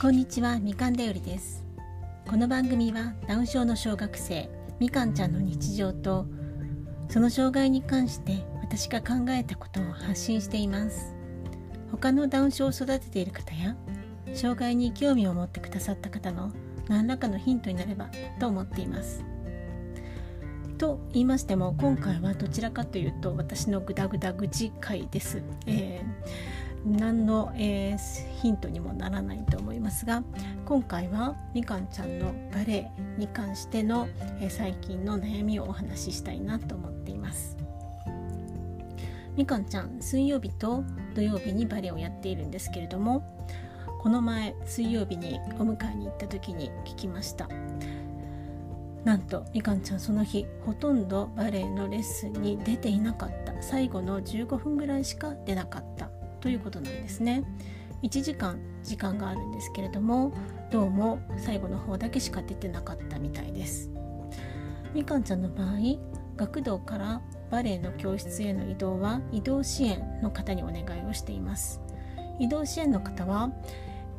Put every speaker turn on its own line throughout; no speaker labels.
こんにちはみかんだよりです。この番組はダウン症の小学生みかんちゃんの日常とその障害に関して私が考えたことを発信しています。他のダウン症を育てている方や障害に興味を持ってくださった方の何らかのヒントになればと思っています。と言いましても今回はどちらかというと私のグダグダ愚痴会です、えー、何の、えー、ヒントにもならないと思いますが今回はみかんちゃんのバレエに関しての、えー、最近の悩みをお話ししたいなと思っています。みかんちゃん水曜日と土曜日にバレエをやっているんですけれどもこの前水曜日にお迎えに行った時に聞きました。なんとみかんちゃんその日ほとんどバレエのレッスンに出ていなかった。最後の15分ぐらいしか出なかった。ということなんですね。1時間時間があるんですけれどもどうも最後の方だけしか出てなかったみたいです。みかんちゃんの場合学童からバレエの教室への移動は移動支援の方にお願いをしています。移動支援の方は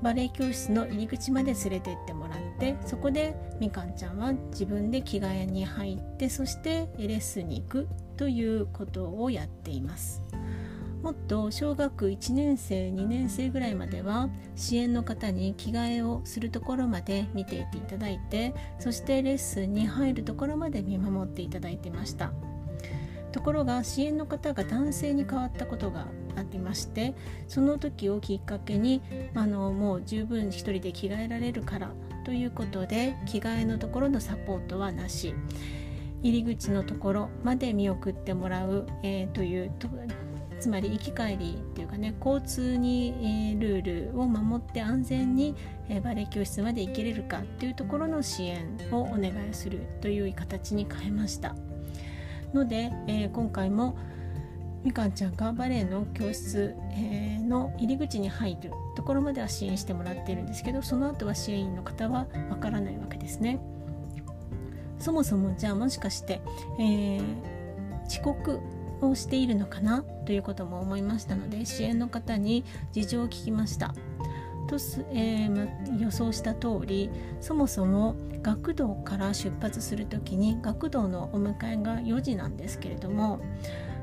バレエ教室の入り口まで連れて行ってもらってそこでみかんちゃんは自分で着替えに入ってそしてレッスンに行くということをやっています。もっと小学1年生2年生ぐらいまでは支援の方に着替えをするところまで見ていていただいてそしてレッスンに入るところまで見守っていただいてました。ところが支援の方が男性に変わったことがありましてその時をきっかけにあのもう十分一人で着替えられるからということで着替えのところのサポートはなし。入り口のところまで見送ってもらう、えー、というつまり行き帰りっていうかね交通に、え、ルールを守って安全に、え、バレエ教室まで行けれるかっていうところの支援をお願いするという形に変えました。ので、えー、今回もみかんちゃんがバレエの教室、えー、の入り口に入るところまでは支援してもらってるんですけどその後は支援員の方はわからないわけですね。そもそもじゃあもしかして、えー、遅刻をしているのかなということも思いましたので支援の方に事情を聞きました。とえー、予想した通りそもそも学童から出発する時に学童のお迎えが4時なんですけれども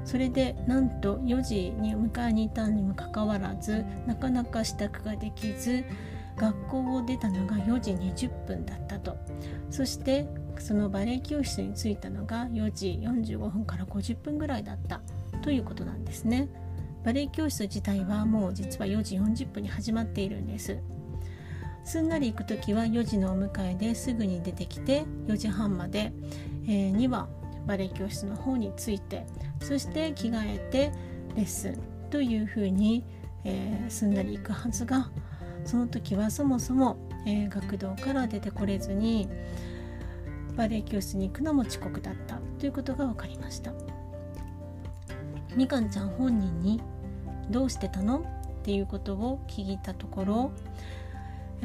それでなんと4時に迎えに行ったにもかかわらずなかなか支度ができず学校を出たのが4時20分だったとそしてそのバレエ教室に着いたのが4時45分から50分ぐらいだったということなんですね。バレエ教室自体はもう実は4時40分に始まっているんですすんなり行く時は4時のお迎えですぐに出てきて4時半まで、え、にはバレエ教室の方に着いてそして着替えてレッスンというふうに、えー、すんなり行くはずがその時はそもそも、えー、学童から出てこれずにバレエ教室に行くのも遅刻だったということが分かりましたみかんちゃん本人にどうしてたのっていうことを聞いたところ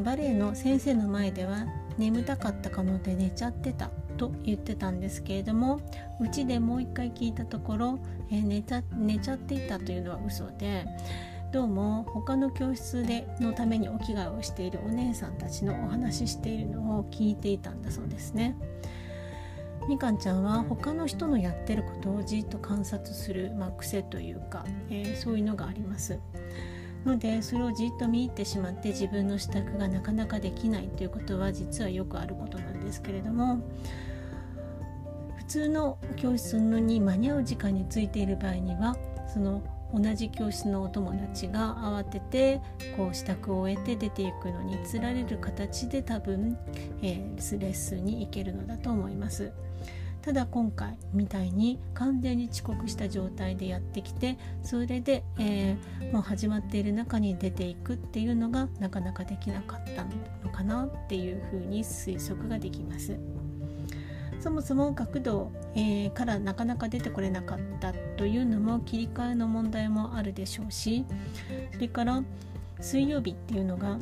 バレエの先生の前では眠たかったかので寝ちゃってたと言ってたんですけれどもうちでもう一回聞いたところ、えー、寝た寝ちゃっていたというのは嘘でどうも他の教室でのためにお着替えをしているお姉さんたちのお話ししているのを聞いていたんだそうですね。みかんちゃんは他の人のやってることをじっと観察する、まあ、癖というか、えー、そういうのがあります。のでそれをじっと見入ってしまって自分の支度がなかなかできないということは実はよくあることなんですけれども普通の教室に間に合う時間についている場合にはその同じ教室のお友達が慌ててこう支度を終えて出ていくのにつられる形で多分、えー、レッスンに行けるのだと思います。ただ今回みたいに完全に遅刻した状態でやってきてそれで、えー、もう始まっている中に出ていくっていうのがなかなかできなかったのかなっていうふうに推測ができます。そもそも学童、えー、からなかなか出てこれなかったというのも切り替えの問題もあるでしょうしそれから水曜日っていうのが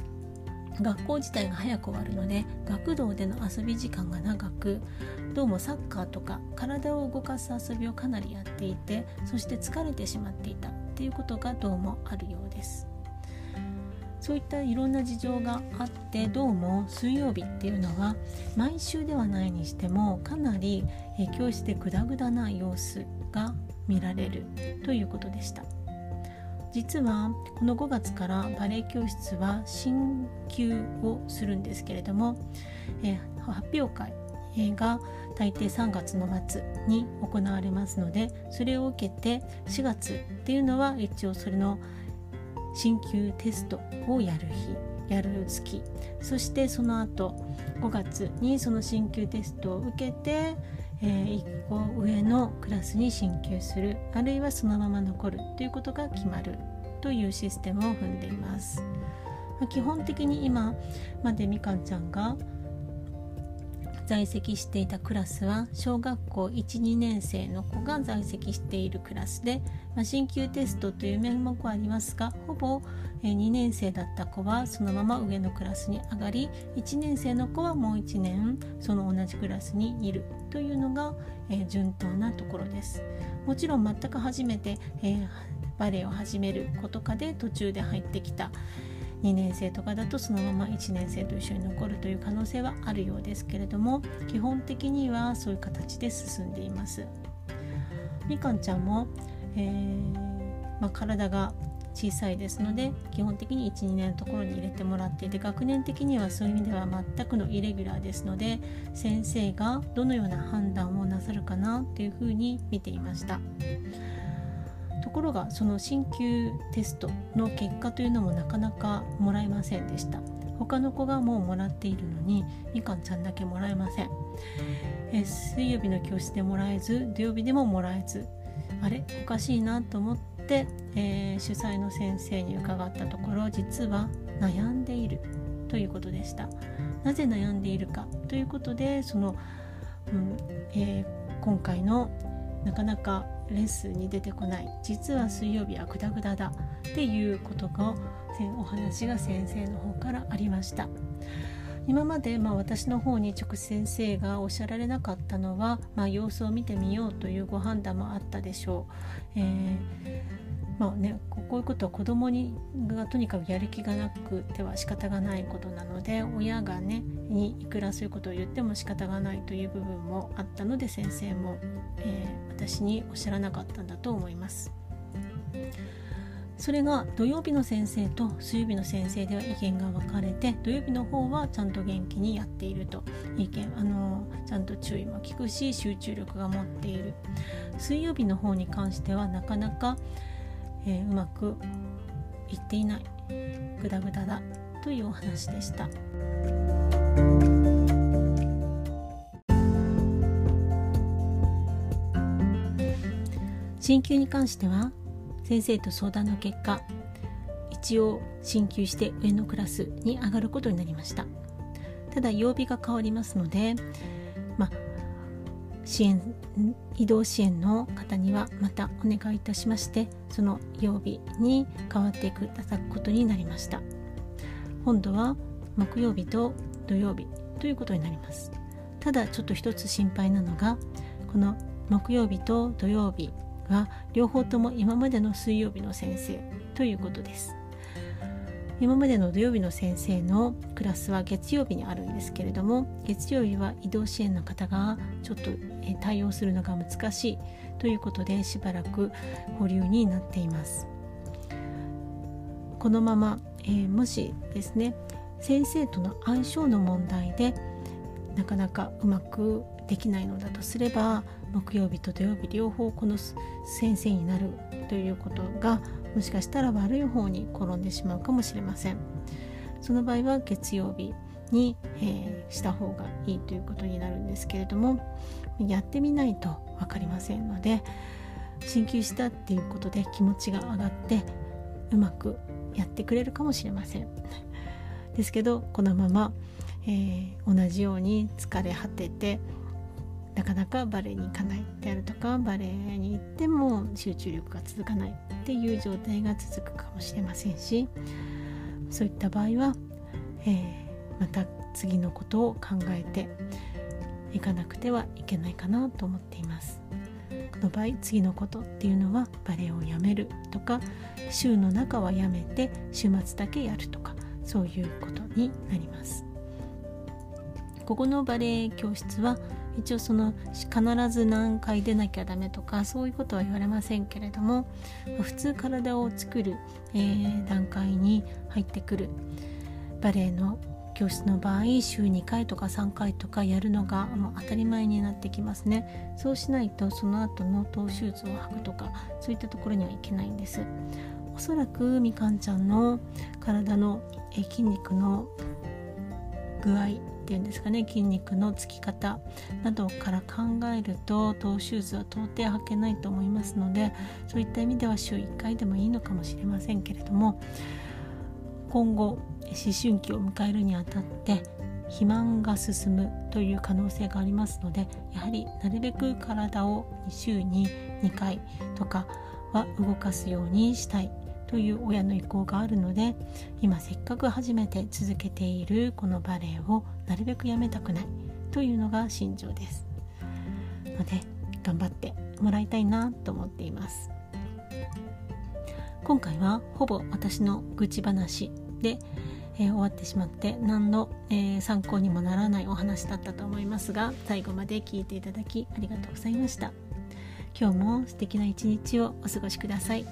学校自体が早く終わるので学童での遊び時間が長くどうもサッカーとか体を動かす遊びをかなりやっていてそして疲れてしまっていたっていうことがどうもあるようですそういったいろんな事情があってどうも水曜日っていうのは毎週ではないにしてもかなり教室でグダグダな様子が見られるということでした。実はこの5月からバレエ教室は進級をするんですけれども、え発表会が大抵3月の末に行われますのでそれを受けて4月っていうのは一応それの進級テストをやる日やる月。そしてその後5月にその進級テストを受けて、えー、1個上のクラスに進級する。あるいはそのまま残る。ということが決まる。というシステムを踏んでいます。基本的に今までみかんちゃんが在籍していたクラスは小学校12年生の子が在籍しているクラスで、まあ、進級テストという名目はありますがほぼ2年生だった子はそのまま上のクラスに上がり1年生の子はもう1年その同じクラスにいるというのが、順当なところです。もちろん全く初めて、バレエを始める子とかで途中で入ってきた、2年生とかだとそのまま1年生と一緒に残るという可能性はあるようですけれども基本的にはそういう形で進んでいますみかんちゃんも、えー、まあ、体が小さいですので基本的に12年のところに入れてもらっていて学年的にはそういう意味では全くのイレギュラーですので先生がどのような判断をなさるかなというふうに見ていました。ところがその進級テストの結果というのもなかなかもらえませんでした。他の子がもうもらっているのにみかんちゃんだけもらえません。え水曜日の教室でもらえず土曜日でももらえず。あれ？おかしいなと思って、えー、主催の先生に伺ったところ実は悩んでいる。ということでした。なぜ悩んでいるかということでその、うんえー、今回のなかなかレッスンに出てこない。実は水曜日はグダグダだ。っていうことがお話が先生の方からありました。今までまあ私の方に直先生がおっしゃられなかったのは、まあ、様子を見てみようというご判断もあったでしょう、えーまあね、こういうことは子供にがとにかくやる気がなくては仕方がないことなので親がねにいくらそういうことを言っても仕方がないという部分もあったので先生も、えー、私におっしゃらなかったんだと思います。それが土曜日の先生と水曜日の先生では意見が分かれて土曜日の方はちゃんと元気にやっていると意見あのちゃんと注意も効くし集中力が持っている水曜日の方に関してはなかなかえー、うまくいっていないグダグダだというお話でした。進級に関しては先生と相談の結果一応進級して上のクラスに上がることになりましたただ曜日が変わりますのでまあ支援移動支援の方にはまたお願いいたしましてその曜日に変わっていただくことになりました。今度は木曜日と土曜日ということになります。ただちょっと一つ心配なのがこの木曜日と土曜日は両方とも今までの水曜日の先生ということです。今までの土曜日の先生のクラスは月曜日にあるんですけれども月曜日は移動支援の方がちょっと対応するのが難しいということでしばらく保留になっています。このまま、えー、もしですね先生との相性の問題でなかなかうまくできないのだとすれば木曜日と土曜日両方この先生になるということがもしかしたら悪い方に転んでしまうかもしれません。その場合は月曜日に、えー、した方がいいということになるんですけれどもやってみないと分かりませんので進級したっていうことで気持ちが上がってうまくやってくれるかもしれません。ですけどこのまま、えー、同じように疲れ果ててなかなかバレエに行かないであるとかバレエに行っても集中力が続かないっていう状態が続くかもしれませんしそういった場合は、えー、また次のことを考えていかなくてはいけないかなと思っています。この場合次のことっていうのはバレエをやめるとか週の中はやめて週末だけやるとかそういうことになりますここのバレエ教室は一応その必ず何回出なきゃダメとかそういうことは言われませんけれども普通体を作る、えー、段階に入ってくる。バレエの教室の場合週2回とか3回とかやるのがもう当たり前になってきますね。そうしないとその後のトーシューズを履くとかそういったところにはいけないんです。おそらくみかんちゃんの体の筋肉の具合っていうんですかね筋肉のつき方などから考えるとトーシューズは到底履けないと思いますのでそういった意味では週1回でもいいのかもしれませんけれども今後思春期を迎えるにあたって肥満が進むという可能性がありますのでやはりなるべく体を週に2回とかは動かすようにしたい。という親の意向があるので今せっかく初めて続けているこのバレエをなるべくやめたくないというのが心情です。ので頑張ってもらいたいなと思っています。今回はほぼ私の愚痴話で、えー、終わってしまって何の、えー、参考にもならないお話だったと思いますが最後まで聞いていただきありがとうございました。今日も素敵な一日をお過ごしください。